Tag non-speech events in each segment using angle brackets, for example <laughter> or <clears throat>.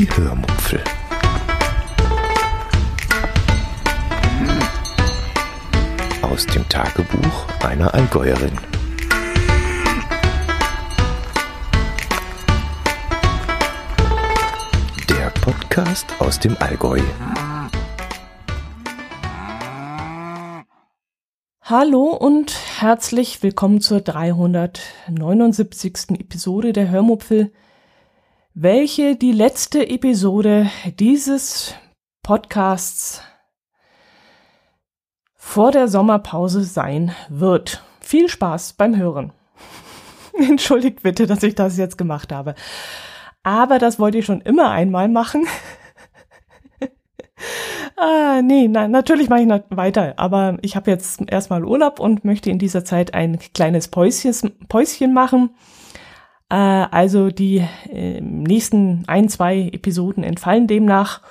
Die Hörmupfel. Aus dem Tagebuch einer Allgäuerin. Der Podcast aus dem Allgäu. Hallo und herzlich willkommen zur 379. Episode der Hörmupfel, welche die letzte Episode dieses Podcasts vor der Sommerpause sein wird. Viel Spaß beim Hören. <laughs> Entschuldigt bitte, dass ich das jetzt gemacht habe. Aber das wollte ich schon immer einmal machen. <laughs> Ah, nee, na, natürlich mache ich na weiter, aber ich habe jetzt erstmal Urlaub und möchte in dieser Zeit ein kleines Päuschen, Päuschen machen. Äh, also die äh, nächsten ein, zwei Episoden entfallen demnach.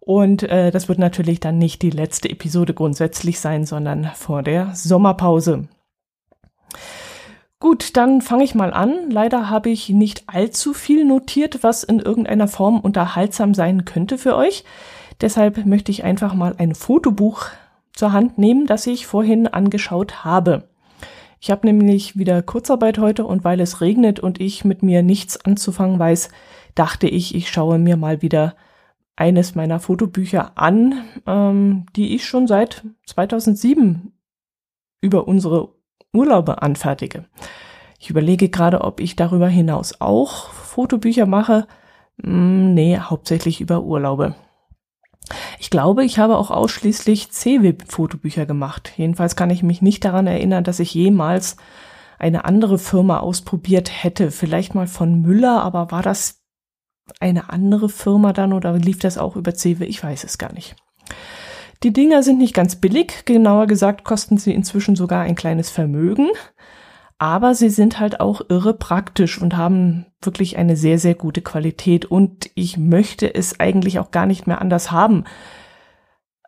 Und äh, das wird natürlich dann nicht die letzte Episode grundsätzlich sein, sondern vor der Sommerpause. Gut, dann fange ich mal an. Leider habe ich nicht allzu viel notiert, was in irgendeiner Form unterhaltsam sein könnte für euch. Deshalb möchte ich einfach mal ein Fotobuch zur Hand nehmen, das ich vorhin angeschaut habe. Ich habe nämlich wieder Kurzarbeit heute und weil es regnet und ich mit mir nichts anzufangen weiß, dachte ich, ich schaue mir mal wieder eines meiner Fotobücher an, ähm, die ich schon seit 2007 über unsere Urlaube anfertige. Ich überlege gerade, ob ich darüber hinaus auch Fotobücher mache. Hm, nee, hauptsächlich über Urlaube. Ich glaube, ich habe auch ausschließlich CWIP-Fotobücher gemacht. Jedenfalls kann ich mich nicht daran erinnern, dass ich jemals eine andere Firma ausprobiert hätte. Vielleicht mal von Müller, aber war das eine andere Firma dann oder lief das auch über CW? Ich weiß es gar nicht. Die Dinger sind nicht ganz billig. Genauer gesagt kosten sie inzwischen sogar ein kleines Vermögen aber sie sind halt auch irre praktisch und haben wirklich eine sehr, sehr gute Qualität und ich möchte es eigentlich auch gar nicht mehr anders haben.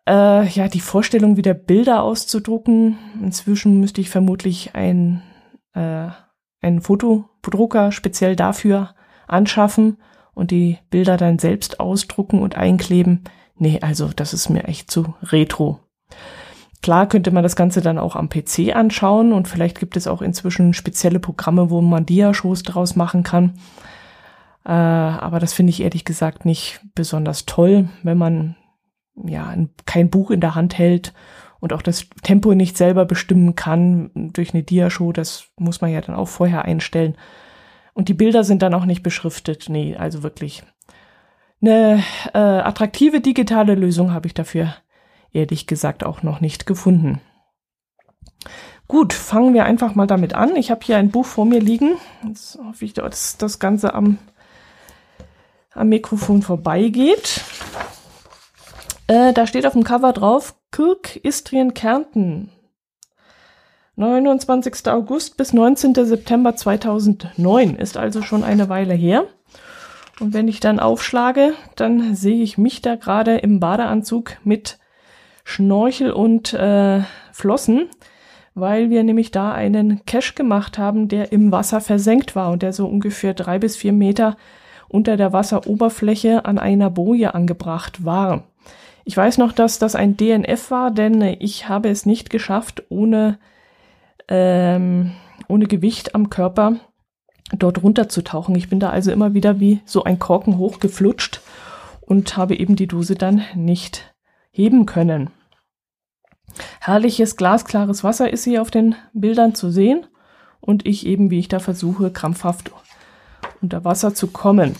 Äh, ja, die Vorstellung, wieder Bilder auszudrucken, inzwischen müsste ich vermutlich ein, äh, einen Fotodrucker speziell dafür anschaffen und die Bilder dann selbst ausdrucken und einkleben. Nee, also das ist mir echt zu retro. Klar könnte man das Ganze dann auch am PC anschauen und vielleicht gibt es auch inzwischen spezielle Programme, wo man Dia-Shows draus machen kann. Äh, aber das finde ich ehrlich gesagt nicht besonders toll, wenn man ja ein, kein Buch in der Hand hält und auch das Tempo nicht selber bestimmen kann durch eine Dia-Show. Das muss man ja dann auch vorher einstellen. Und die Bilder sind dann auch nicht beschriftet. Nee, also wirklich. Eine äh, attraktive digitale Lösung habe ich dafür ehrlich gesagt auch noch nicht gefunden. Gut, fangen wir einfach mal damit an. Ich habe hier ein Buch vor mir liegen. Jetzt hoffe ich, dass das Ganze am, am Mikrofon vorbeigeht. Äh, da steht auf dem Cover drauf, Kirk Istrien Kärnten. 29. August bis 19. September 2009 ist also schon eine Weile her. Und wenn ich dann aufschlage, dann sehe ich mich da gerade im Badeanzug mit Schnorchel und äh, Flossen, weil wir nämlich da einen Cache gemacht haben, der im Wasser versenkt war und der so ungefähr drei bis vier Meter unter der Wasseroberfläche an einer Boje angebracht war. Ich weiß noch, dass das ein DNF war, denn ich habe es nicht geschafft, ohne, ähm, ohne Gewicht am Körper dort runterzutauchen. Ich bin da also immer wieder wie so ein Korken hochgeflutscht und habe eben die Dose dann nicht heben können. Herrliches, glasklares Wasser ist hier auf den Bildern zu sehen und ich eben, wie ich da versuche, krampfhaft unter Wasser zu kommen.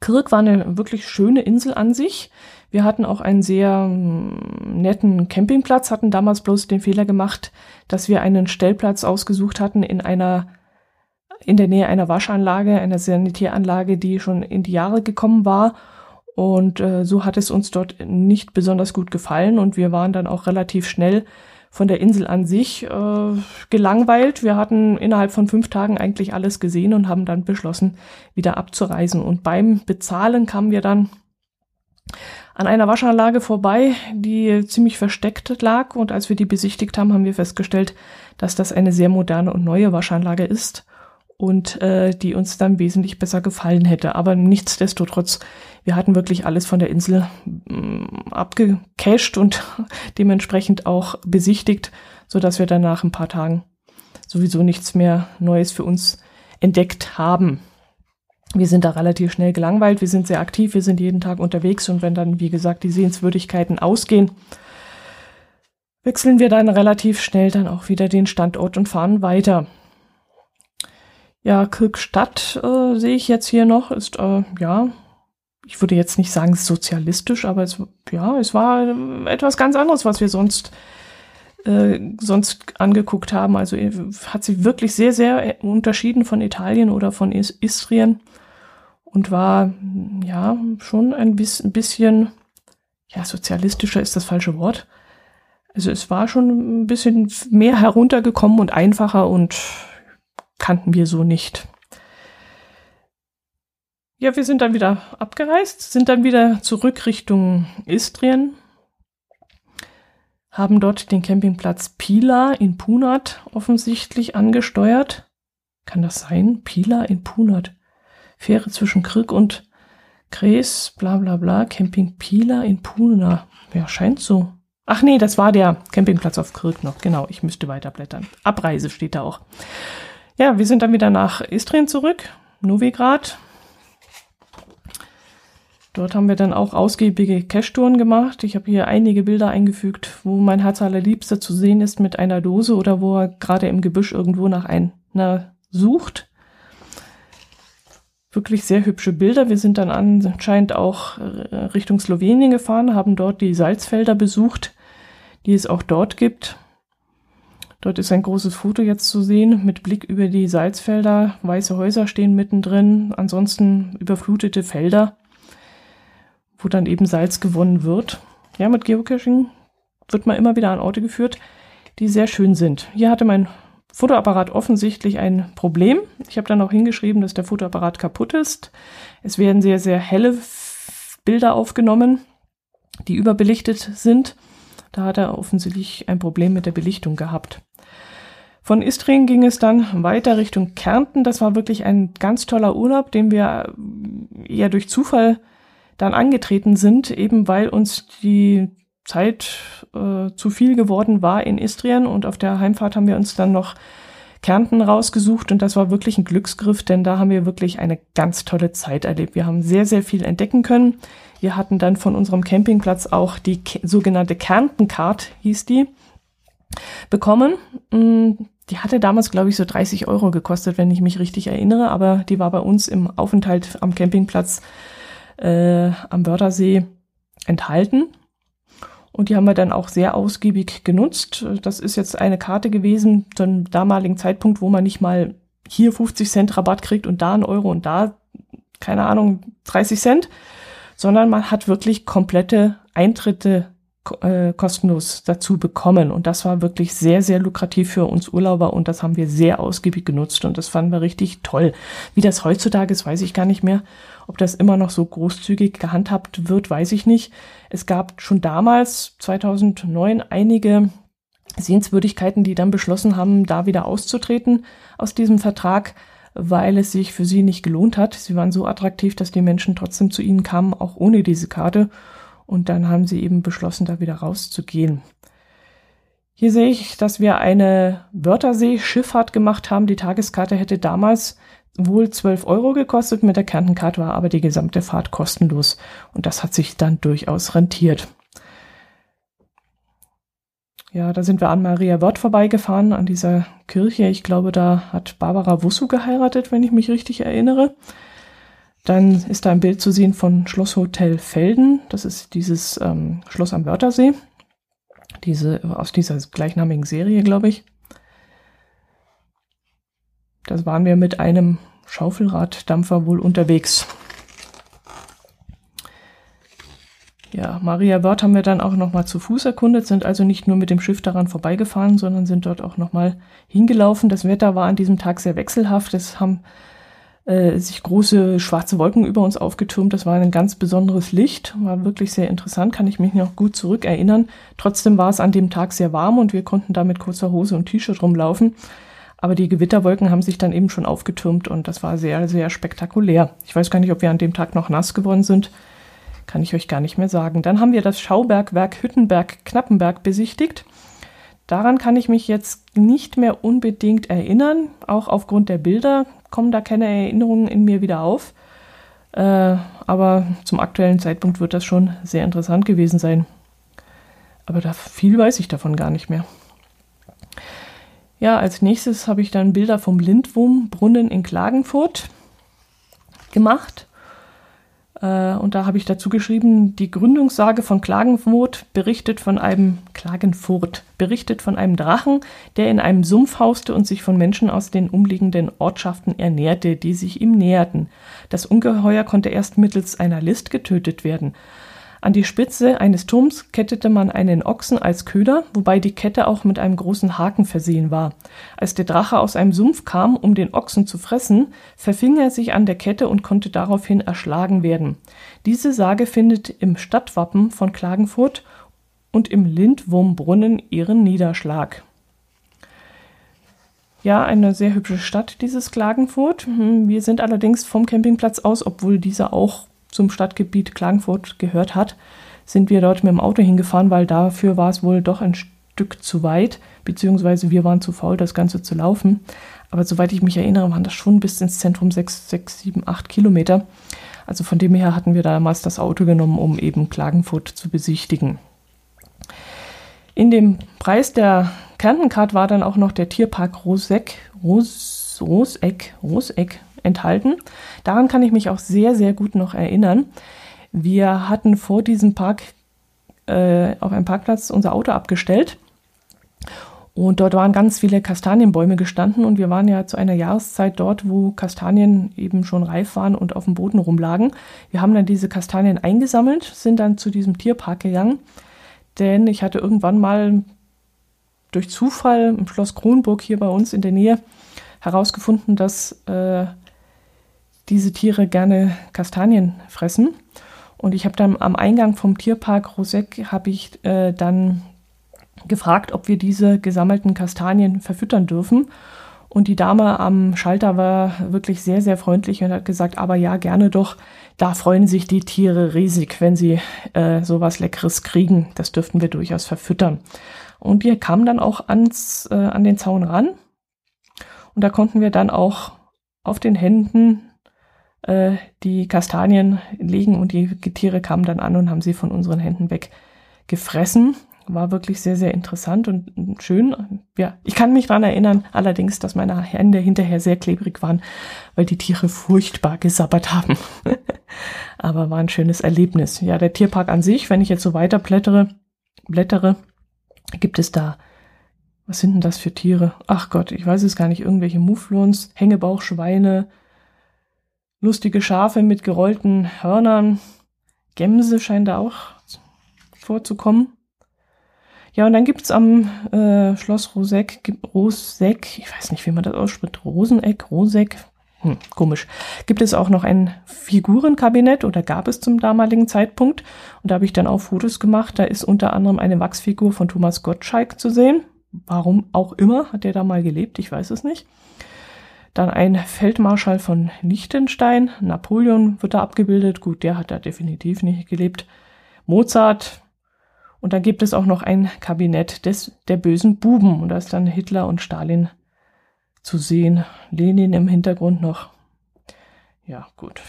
Kirk war eine wirklich schöne Insel an sich. Wir hatten auch einen sehr mm, netten Campingplatz, hatten damals bloß den Fehler gemacht, dass wir einen Stellplatz ausgesucht hatten in einer in der Nähe einer Waschanlage, einer Sanitäranlage, die schon in die Jahre gekommen war und äh, so hat es uns dort nicht besonders gut gefallen und wir waren dann auch relativ schnell von der Insel an sich äh, gelangweilt. Wir hatten innerhalb von fünf Tagen eigentlich alles gesehen und haben dann beschlossen, wieder abzureisen. Und beim Bezahlen kamen wir dann an einer Waschanlage vorbei, die ziemlich versteckt lag. Und als wir die besichtigt haben, haben wir festgestellt, dass das eine sehr moderne und neue Waschanlage ist und äh, die uns dann wesentlich besser gefallen hätte. Aber nichtsdestotrotz, wir hatten wirklich alles von der Insel mm, abgecached und <laughs> dementsprechend auch besichtigt, so dass wir nach ein paar Tagen sowieso nichts mehr Neues für uns entdeckt haben. Wir sind da relativ schnell gelangweilt, wir sind sehr aktiv, wir sind jeden Tag unterwegs und wenn dann, wie gesagt, die Sehenswürdigkeiten ausgehen, wechseln wir dann relativ schnell dann auch wieder den Standort und fahren weiter. Ja, Kirkstadt äh, sehe ich jetzt hier noch, ist äh, ja, ich würde jetzt nicht sagen sozialistisch, aber es, ja, es war etwas ganz anderes, was wir sonst äh, sonst angeguckt haben. Also äh, hat sie wirklich sehr, sehr unterschieden von Italien oder von Istrien und war ja schon ein bisschen, ja, sozialistischer ist das falsche Wort. Also es war schon ein bisschen mehr heruntergekommen und einfacher und kannten wir so nicht. Ja, wir sind dann wieder abgereist, sind dann wieder zurück Richtung Istrien, haben dort den Campingplatz Pila in Punat offensichtlich angesteuert. Kann das sein? Pila in Punat. Fähre zwischen Krk und Gräs, bla bla bla, Camping Pila in Puna. Ja, scheint so. Ach nee, das war der Campingplatz auf Krk noch. Genau, ich müsste weiterblättern. Abreise steht da auch. Ja, wir sind dann wieder nach Istrien zurück, Novigrad. Dort haben wir dann auch ausgiebige Cache-Touren gemacht. Ich habe hier einige Bilder eingefügt, wo mein Herz allerliebster zu sehen ist mit einer Dose oder wo er gerade im Gebüsch irgendwo nach einer sucht. Wirklich sehr hübsche Bilder. Wir sind dann anscheinend auch äh, Richtung Slowenien gefahren, haben dort die Salzfelder besucht, die es auch dort gibt. Dort ist ein großes Foto jetzt zu sehen mit Blick über die Salzfelder. Weiße Häuser stehen mittendrin, ansonsten überflutete Felder, wo dann eben Salz gewonnen wird. Ja, mit Geocaching wird man immer wieder an Orte geführt, die sehr schön sind. Hier hatte mein Fotoapparat offensichtlich ein Problem. Ich habe dann auch hingeschrieben, dass der Fotoapparat kaputt ist. Es werden sehr, sehr helle Bilder aufgenommen, die überbelichtet sind. Da hat er offensichtlich ein Problem mit der Belichtung gehabt. Von Istrien ging es dann weiter Richtung Kärnten. Das war wirklich ein ganz toller Urlaub, den wir eher durch Zufall dann angetreten sind, eben weil uns die Zeit äh, zu viel geworden war in Istrien und auf der Heimfahrt haben wir uns dann noch Kärnten rausgesucht und das war wirklich ein Glücksgriff, denn da haben wir wirklich eine ganz tolle Zeit erlebt. Wir haben sehr, sehr viel entdecken können. Wir hatten dann von unserem Campingplatz auch die sogenannte Kärntencard, hieß die, bekommen. Die hatte damals, glaube ich, so 30 Euro gekostet, wenn ich mich richtig erinnere, aber die war bei uns im Aufenthalt am Campingplatz äh, am Wörthersee enthalten. Und die haben wir dann auch sehr ausgiebig genutzt. Das ist jetzt eine Karte gewesen zu einem damaligen Zeitpunkt, wo man nicht mal hier 50 Cent Rabatt kriegt und da ein Euro und da, keine Ahnung, 30 Cent, sondern man hat wirklich komplette Eintritte äh, kostenlos dazu bekommen. Und das war wirklich sehr, sehr lukrativ für uns Urlauber und das haben wir sehr ausgiebig genutzt und das fanden wir richtig toll. Wie das heutzutage ist, weiß ich gar nicht mehr. Ob das immer noch so großzügig gehandhabt wird, weiß ich nicht. Es gab schon damals, 2009, einige Sehenswürdigkeiten, die dann beschlossen haben, da wieder auszutreten aus diesem Vertrag, weil es sich für sie nicht gelohnt hat. Sie waren so attraktiv, dass die Menschen trotzdem zu ihnen kamen, auch ohne diese Karte. Und dann haben sie eben beschlossen, da wieder rauszugehen. Hier sehe ich, dass wir eine Wörthersee-Schifffahrt gemacht haben. Die Tageskarte hätte damals wohl 12 Euro gekostet, mit der Kärntenkarte war aber die gesamte Fahrt kostenlos. Und das hat sich dann durchaus rentiert. Ja, da sind wir an Maria Wörth vorbeigefahren, an dieser Kirche. Ich glaube, da hat Barbara Wussu geheiratet, wenn ich mich richtig erinnere. Dann ist da ein Bild zu sehen von Schlosshotel Felden. Das ist dieses ähm, Schloss am Wörthersee. Diese, aus dieser gleichnamigen Serie, glaube ich. Da waren wir mit einem Schaufelraddampfer wohl unterwegs. Ja, Maria Wörth haben wir dann auch nochmal zu Fuß erkundet, sind also nicht nur mit dem Schiff daran vorbeigefahren, sondern sind dort auch nochmal hingelaufen. Das Wetter war an diesem Tag sehr wechselhaft. Es haben äh, sich große schwarze Wolken über uns aufgetürmt. Das war ein ganz besonderes Licht, war wirklich sehr interessant, kann ich mich noch gut zurückerinnern. Trotzdem war es an dem Tag sehr warm und wir konnten da mit kurzer Hose und T-Shirt rumlaufen. Aber die Gewitterwolken haben sich dann eben schon aufgetürmt und das war sehr, sehr spektakulär. Ich weiß gar nicht, ob wir an dem Tag noch nass geworden sind. Kann ich euch gar nicht mehr sagen. Dann haben wir das Schaubergwerk Hüttenberg-Knappenberg besichtigt. Daran kann ich mich jetzt nicht mehr unbedingt erinnern. Auch aufgrund der Bilder kommen da keine Erinnerungen in mir wieder auf. Äh, aber zum aktuellen Zeitpunkt wird das schon sehr interessant gewesen sein. Aber da viel weiß ich davon gar nicht mehr. Ja, als nächstes habe ich dann Bilder vom Lindwurmbrunnen in Klagenfurt gemacht. Äh, und da habe ich dazu geschrieben, die Gründungssage von Klagenfurt berichtet von einem Klagenfurt, berichtet von einem Drachen, der in einem Sumpf hauste und sich von Menschen aus den umliegenden Ortschaften ernährte, die sich ihm näherten. Das Ungeheuer konnte erst mittels einer List getötet werden. An die Spitze eines Turms kettete man einen Ochsen als Köder, wobei die Kette auch mit einem großen Haken versehen war. Als der Drache aus einem Sumpf kam, um den Ochsen zu fressen, verfing er sich an der Kette und konnte daraufhin erschlagen werden. Diese Sage findet im Stadtwappen von Klagenfurt und im Lindwurmbrunnen ihren Niederschlag. Ja, eine sehr hübsche Stadt, dieses Klagenfurt. Hm, wir sind allerdings vom Campingplatz aus, obwohl dieser auch zum Stadtgebiet Klagenfurt gehört hat, sind wir dort mit dem Auto hingefahren, weil dafür war es wohl doch ein Stück zu weit, beziehungsweise wir waren zu faul, das Ganze zu laufen. Aber soweit ich mich erinnere, waren das schon bis ins Zentrum 6, 6 7, 8 Kilometer. Also von dem her hatten wir damals das Auto genommen, um eben Klagenfurt zu besichtigen. In dem Preis der Kärntencard war dann auch noch der Tierpark Roseck, Ros, Roseck, Roseck enthalten. Daran kann ich mich auch sehr, sehr gut noch erinnern. Wir hatten vor diesem Park äh, auf einem Parkplatz unser Auto abgestellt. Und dort waren ganz viele Kastanienbäume gestanden und wir waren ja zu einer Jahreszeit dort, wo Kastanien eben schon reif waren und auf dem Boden rumlagen. Wir haben dann diese Kastanien eingesammelt, sind dann zu diesem Tierpark gegangen, denn ich hatte irgendwann mal durch Zufall im Schloss Kronburg hier bei uns in der Nähe herausgefunden, dass äh, diese Tiere gerne Kastanien fressen. Und ich habe dann am Eingang vom Tierpark Rosek habe ich äh, dann gefragt, ob wir diese gesammelten Kastanien verfüttern dürfen. Und die Dame am Schalter war wirklich sehr, sehr freundlich und hat gesagt, aber ja, gerne doch. Da freuen sich die Tiere riesig, wenn sie äh, sowas Leckeres kriegen. Das dürften wir durchaus verfüttern. Und wir kamen dann auch ans, äh, an den Zaun ran. Und da konnten wir dann auch auf den Händen äh, die Kastanien legen und die Tiere kamen dann an und haben sie von unseren Händen weg gefressen. War wirklich sehr, sehr interessant und schön. Ja, ich kann mich daran erinnern, allerdings, dass meine Hände hinterher sehr klebrig waren, weil die Tiere furchtbar gesabbert haben. <laughs> Aber war ein schönes Erlebnis. Ja, der Tierpark an sich, wenn ich jetzt so weiter blättere, blättere, gibt es da was sind denn das für Tiere? Ach Gott, ich weiß es gar nicht. Irgendwelche Mufflons, Hängebauchschweine, lustige Schafe mit gerollten Hörnern. Gämse scheint da auch vorzukommen. Ja, und dann gibt's am äh, Schloss Roseck, Roseck, ich weiß nicht, wie man das ausspricht, Roseneck, Roseck, hm, komisch, gibt es auch noch ein Figurenkabinett oder gab es zum damaligen Zeitpunkt. Und da habe ich dann auch Fotos gemacht. Da ist unter anderem eine Wachsfigur von Thomas Gottschalk zu sehen. Warum auch immer hat der da mal gelebt, ich weiß es nicht. Dann ein Feldmarschall von Liechtenstein. Napoleon wird da abgebildet. Gut, der hat da definitiv nicht gelebt. Mozart. Und dann gibt es auch noch ein Kabinett des, der bösen Buben. Und da ist dann Hitler und Stalin zu sehen. Lenin im Hintergrund noch. Ja, gut.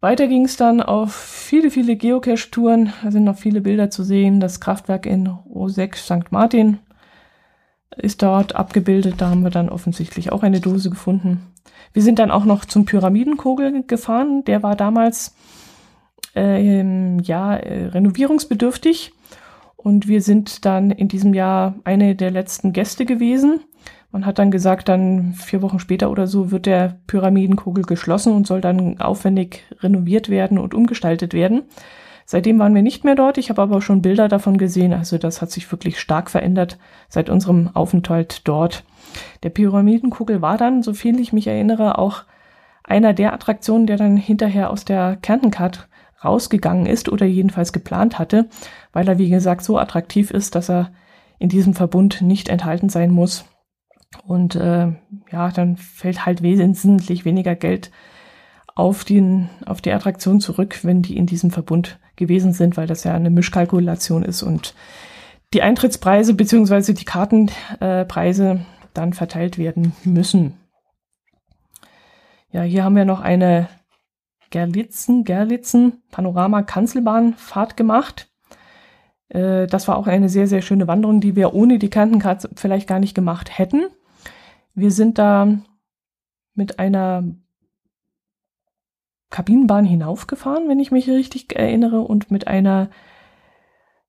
Weiter ging es dann auf viele, viele Geocache-Touren. Da sind noch viele Bilder zu sehen. Das Kraftwerk in Rosek St. Martin ist dort abgebildet. Da haben wir dann offensichtlich auch eine Dose gefunden. Wir sind dann auch noch zum Pyramidenkogel gefahren. Der war damals äh, ja äh, renovierungsbedürftig und wir sind dann in diesem Jahr eine der letzten Gäste gewesen. Man hat dann gesagt, dann vier Wochen später oder so wird der Pyramidenkogel geschlossen und soll dann aufwendig renoviert werden und umgestaltet werden. Seitdem waren wir nicht mehr dort. Ich habe aber schon Bilder davon gesehen. Also das hat sich wirklich stark verändert seit unserem Aufenthalt dort. Der Pyramidenkugel war dann, so viel ich mich erinnere, auch einer der Attraktionen, der dann hinterher aus der Kärntencard rausgegangen ist oder jedenfalls geplant hatte, weil er, wie gesagt, so attraktiv ist, dass er in diesem Verbund nicht enthalten sein muss. Und äh, ja, dann fällt halt wesentlich weniger Geld auf, den, auf die Attraktion zurück, wenn die in diesem Verbund gewesen sind, weil das ja eine Mischkalkulation ist und die Eintrittspreise beziehungsweise die Kartenpreise dann verteilt werden müssen. Ja, hier haben wir noch eine Gerlitzen, Gerlitzen Panorama Kanzelbahnfahrt gemacht. Äh, das war auch eine sehr, sehr schöne Wanderung, die wir ohne die Kantenkarte vielleicht gar nicht gemacht hätten. Wir sind da mit einer Kabinenbahn hinaufgefahren, wenn ich mich richtig erinnere, und mit einer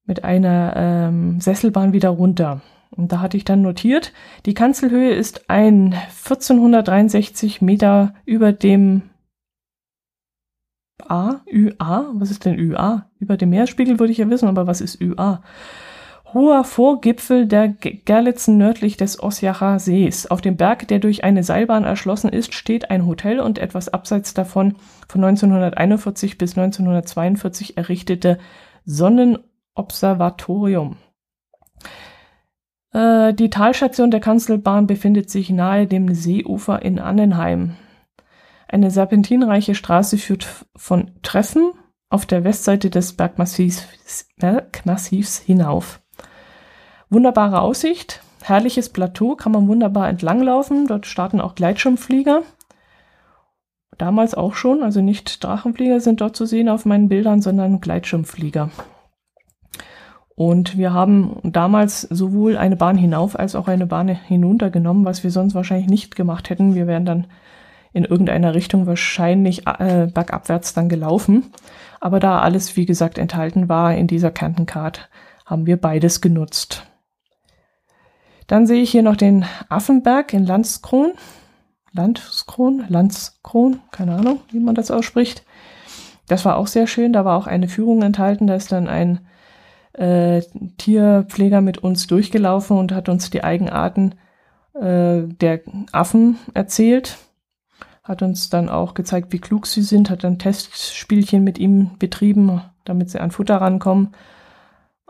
mit einer ähm, Sesselbahn wieder runter. Und da hatte ich dann notiert, die Kanzelhöhe ist ein 1463 Meter über dem A, ÜA, was ist denn ÜA? Über dem Meerspiegel würde ich ja wissen, aber was ist ÜA? Hoher Vorgipfel der Gerlitzen nördlich des Osjacher Sees. Auf dem Berg, der durch eine Seilbahn erschlossen ist, steht ein Hotel und etwas abseits davon von 1941 bis 1942 errichtete Sonnenobservatorium. Äh, die Talstation der Kanzelbahn befindet sich nahe dem Seeufer in Annenheim. Eine serpentinreiche Straße führt von Treffen auf der Westseite des Bergmassivs, Bergmassivs hinauf. Wunderbare Aussicht, herrliches Plateau, kann man wunderbar entlanglaufen. Dort starten auch Gleitschirmflieger. Damals auch schon, also nicht Drachenflieger sind dort zu sehen auf meinen Bildern, sondern Gleitschirmflieger. Und wir haben damals sowohl eine Bahn hinauf als auch eine Bahn hinunter genommen, was wir sonst wahrscheinlich nicht gemacht hätten. Wir wären dann in irgendeiner Richtung wahrscheinlich äh, bergabwärts dann gelaufen. Aber da alles, wie gesagt, enthalten war in dieser Kantencard, haben wir beides genutzt. Dann sehe ich hier noch den Affenberg in Landskron. Landskron, Landskron, keine Ahnung, wie man das ausspricht. Das war auch sehr schön. Da war auch eine Führung enthalten. Da ist dann ein äh, Tierpfleger mit uns durchgelaufen und hat uns die Eigenarten äh, der Affen erzählt hat uns dann auch gezeigt, wie klug sie sind, hat dann Testspielchen mit ihm betrieben, damit sie an Futter rankommen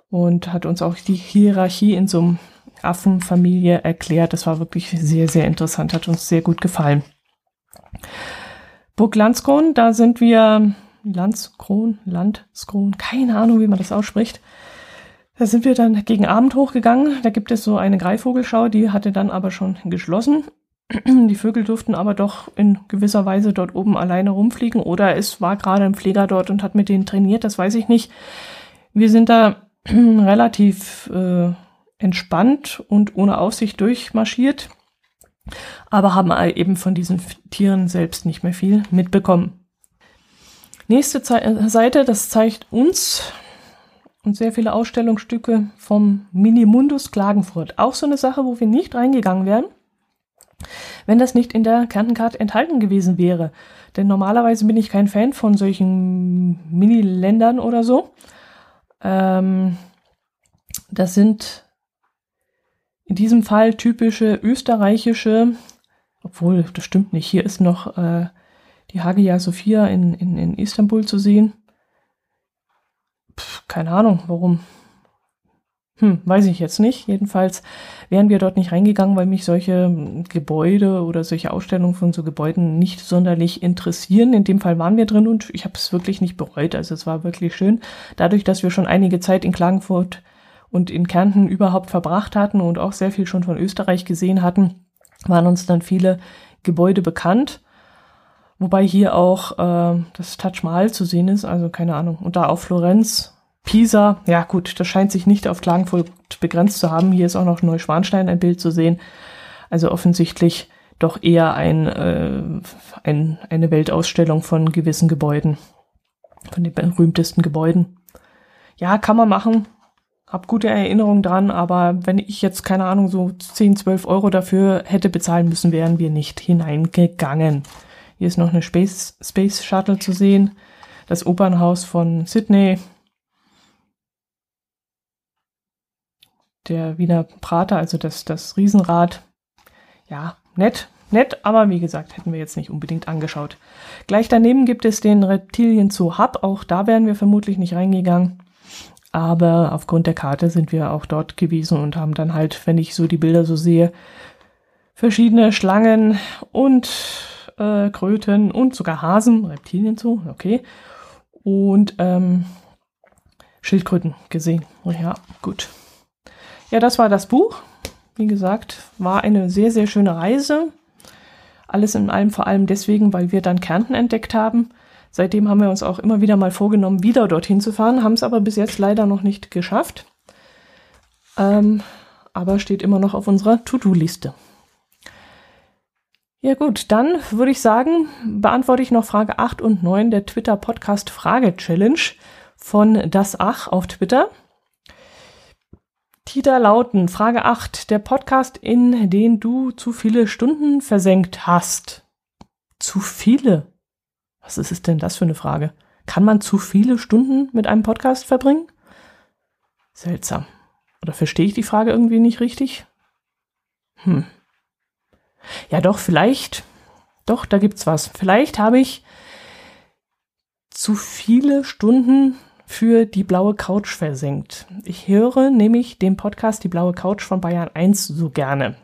und hat uns auch die Hierarchie in so einem Affenfamilie erklärt. Das war wirklich sehr, sehr interessant, hat uns sehr gut gefallen. Burg Landskron, da sind wir, Landskron, Landskron, keine Ahnung, wie man das ausspricht. Da sind wir dann gegen Abend hochgegangen. Da gibt es so eine Greifvogelschau, die hatte dann aber schon geschlossen. Die Vögel durften aber doch in gewisser Weise dort oben alleine rumfliegen oder es war gerade ein Pfleger dort und hat mit denen trainiert, das weiß ich nicht. Wir sind da <clears throat> relativ äh, entspannt und ohne Aussicht durchmarschiert, aber haben eben von diesen Tieren selbst nicht mehr viel mitbekommen. Nächste Ze Seite, das zeigt uns und sehr viele Ausstellungsstücke vom Minimundus Klagenfurt. Auch so eine Sache, wo wir nicht reingegangen wären wenn das nicht in der Kantencard enthalten gewesen wäre. Denn normalerweise bin ich kein Fan von solchen Mini-Ländern oder so. Ähm, das sind in diesem Fall typische österreichische, obwohl das stimmt nicht, hier ist noch äh, die Hagia Sophia in, in, in Istanbul zu sehen. Pff, keine Ahnung, warum hm, weiß ich jetzt nicht. Jedenfalls wären wir dort nicht reingegangen, weil mich solche Gebäude oder solche Ausstellungen von so Gebäuden nicht sonderlich interessieren. In dem Fall waren wir drin und ich habe es wirklich nicht bereut. Also es war wirklich schön. Dadurch, dass wir schon einige Zeit in Klagenfurt und in Kärnten überhaupt verbracht hatten und auch sehr viel schon von Österreich gesehen hatten, waren uns dann viele Gebäude bekannt. Wobei hier auch äh, das Taj Mahal zu sehen ist, also keine Ahnung. Und da auch Florenz Pisa, ja gut, das scheint sich nicht auf Klagenfurt begrenzt zu haben. Hier ist auch noch Neuschwanstein ein Bild zu sehen. Also offensichtlich doch eher ein, äh, ein, eine Weltausstellung von gewissen Gebäuden, von den berühmtesten Gebäuden. Ja, kann man machen. Hab gute Erinnerungen dran, aber wenn ich jetzt, keine Ahnung, so 10, 12 Euro dafür hätte bezahlen müssen, wären wir nicht hineingegangen. Hier ist noch eine Space, Space Shuttle zu sehen. Das Opernhaus von Sydney, der Wiener Prater, also das, das Riesenrad. Ja, nett, nett, aber wie gesagt, hätten wir jetzt nicht unbedingt angeschaut. Gleich daneben gibt es den Reptilien Zoo Hub, auch da wären wir vermutlich nicht reingegangen. Aber aufgrund der Karte sind wir auch dort gewesen und haben dann halt, wenn ich so die Bilder so sehe, verschiedene Schlangen und äh, Kröten und sogar Hasen, Reptilien so, okay. Und ähm, Schildkröten gesehen. Ja, gut. Ja, das war das Buch. Wie gesagt, war eine sehr, sehr schöne Reise. Alles in allem vor allem deswegen, weil wir dann Kärnten entdeckt haben. Seitdem haben wir uns auch immer wieder mal vorgenommen, wieder dorthin zu fahren, haben es aber bis jetzt leider noch nicht geschafft. Ähm, aber steht immer noch auf unserer To-Do-Liste. Ja gut, dann würde ich sagen, beantworte ich noch Frage 8 und 9 der Twitter-Podcast Frage-Challenge von Das Ach auf Twitter. Die lauten, Frage 8, der Podcast, in den du zu viele Stunden versenkt hast. Zu viele? Was ist es denn das für eine Frage? Kann man zu viele Stunden mit einem Podcast verbringen? Seltsam. Oder verstehe ich die Frage irgendwie nicht richtig? Hm. Ja, doch, vielleicht. Doch, da gibt's was. Vielleicht habe ich zu viele Stunden für die blaue Couch versenkt. Ich höre nämlich den Podcast Die blaue Couch von Bayern 1 so gerne.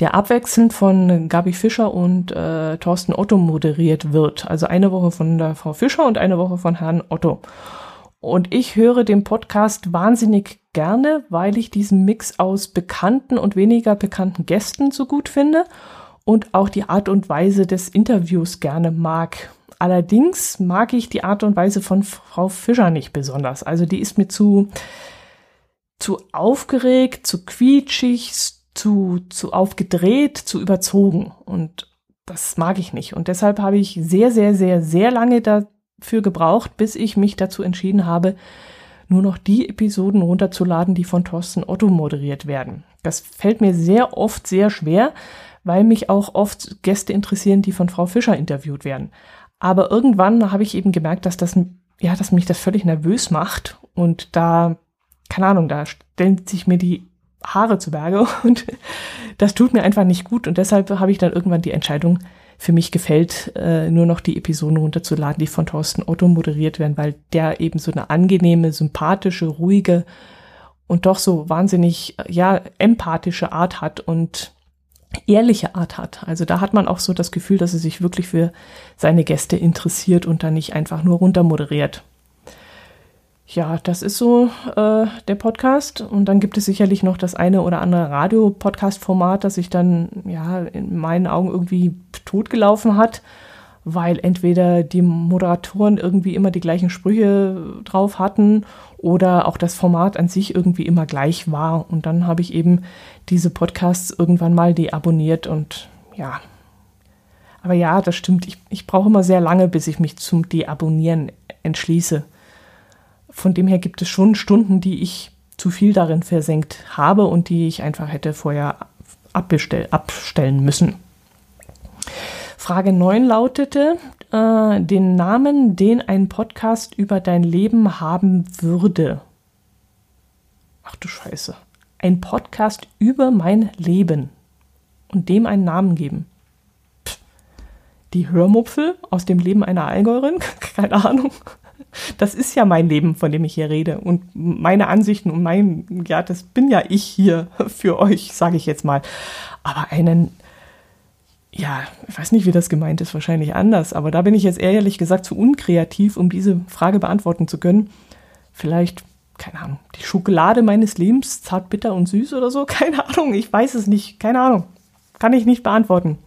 Der abwechselnd von Gabi Fischer und äh, Thorsten Otto moderiert wird. Also eine Woche von der Frau Fischer und eine Woche von Herrn Otto. Und ich höre den Podcast wahnsinnig gerne, weil ich diesen Mix aus bekannten und weniger bekannten Gästen so gut finde und auch die Art und Weise des Interviews gerne mag. Allerdings mag ich die Art und Weise von Frau Fischer nicht besonders. Also die ist mir zu, zu aufgeregt, zu quietschig, zu, zu aufgedreht, zu überzogen. Und das mag ich nicht. Und deshalb habe ich sehr, sehr, sehr, sehr lange dafür gebraucht, bis ich mich dazu entschieden habe, nur noch die Episoden runterzuladen, die von Thorsten Otto moderiert werden. Das fällt mir sehr oft sehr schwer, weil mich auch oft Gäste interessieren, die von Frau Fischer interviewt werden. Aber irgendwann habe ich eben gemerkt, dass das, ja, dass mich das völlig nervös macht und da, keine Ahnung, da stellen sich mir die Haare zu Berge <laughs> und das tut mir einfach nicht gut und deshalb habe ich dann irgendwann die Entscheidung für mich gefällt, äh, nur noch die Episoden runterzuladen, die von Thorsten Otto moderiert werden, weil der eben so eine angenehme, sympathische, ruhige und doch so wahnsinnig, ja, empathische Art hat und ehrliche Art hat. Also da hat man auch so das Gefühl, dass er sich wirklich für seine Gäste interessiert und dann nicht einfach nur runtermoderiert. Ja, das ist so äh, der Podcast. Und dann gibt es sicherlich noch das eine oder andere Radio-Podcast-Format, das sich dann ja in meinen Augen irgendwie totgelaufen hat, weil entweder die Moderatoren irgendwie immer die gleichen Sprüche drauf hatten oder auch das Format an sich irgendwie immer gleich war. Und dann habe ich eben diese Podcasts irgendwann mal deabonniert und ja. Aber ja, das stimmt. Ich, ich brauche immer sehr lange, bis ich mich zum Deabonnieren entschließe. Von dem her gibt es schon Stunden, die ich zu viel darin versenkt habe und die ich einfach hätte vorher abstellen müssen. Frage 9 lautete, äh, den Namen, den ein Podcast über dein Leben haben würde. Ach du Scheiße. Ein Podcast über mein Leben und dem einen Namen geben. Pff. Die Hörmupfel aus dem Leben einer Allgäuerin? <laughs> Keine Ahnung. Das ist ja mein Leben, von dem ich hier rede. Und meine Ansichten und mein, ja, das bin ja ich hier <laughs> für euch, sage ich jetzt mal. Aber einen, ja, ich weiß nicht, wie das gemeint ist, wahrscheinlich anders. Aber da bin ich jetzt ehrlich gesagt zu unkreativ, um diese Frage beantworten zu können. Vielleicht, keine Ahnung, die Schokolade meines Lebens, zart, bitter und süß oder so? <laughs> Keine Ahnung, ich weiß es nicht. Keine Ahnung. Kann ich nicht beantworten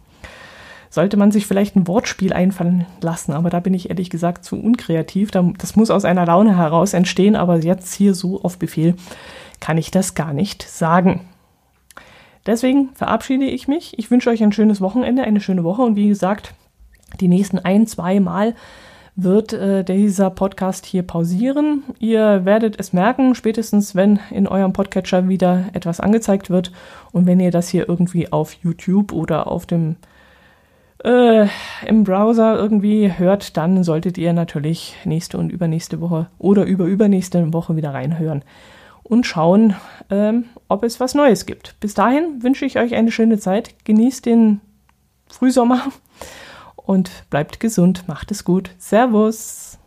sollte man sich vielleicht ein Wortspiel einfallen lassen. Aber da bin ich ehrlich gesagt zu unkreativ. Das muss aus einer Laune heraus entstehen, aber jetzt hier so auf Befehl kann ich das gar nicht sagen. Deswegen verabschiede ich mich. Ich wünsche euch ein schönes Wochenende, eine schöne Woche und wie gesagt, die nächsten ein, zwei Mal wird äh, dieser Podcast hier pausieren. Ihr werdet es merken, spätestens wenn in eurem Podcatcher wieder etwas angezeigt wird und wenn ihr das hier irgendwie auf YouTube oder auf dem äh, im Browser irgendwie hört, dann solltet ihr natürlich nächste und übernächste Woche oder überübernächste Woche wieder reinhören und schauen, ähm, ob es was Neues gibt. Bis dahin wünsche ich euch eine schöne Zeit. Genießt den Frühsommer und bleibt gesund. Macht es gut. Servus.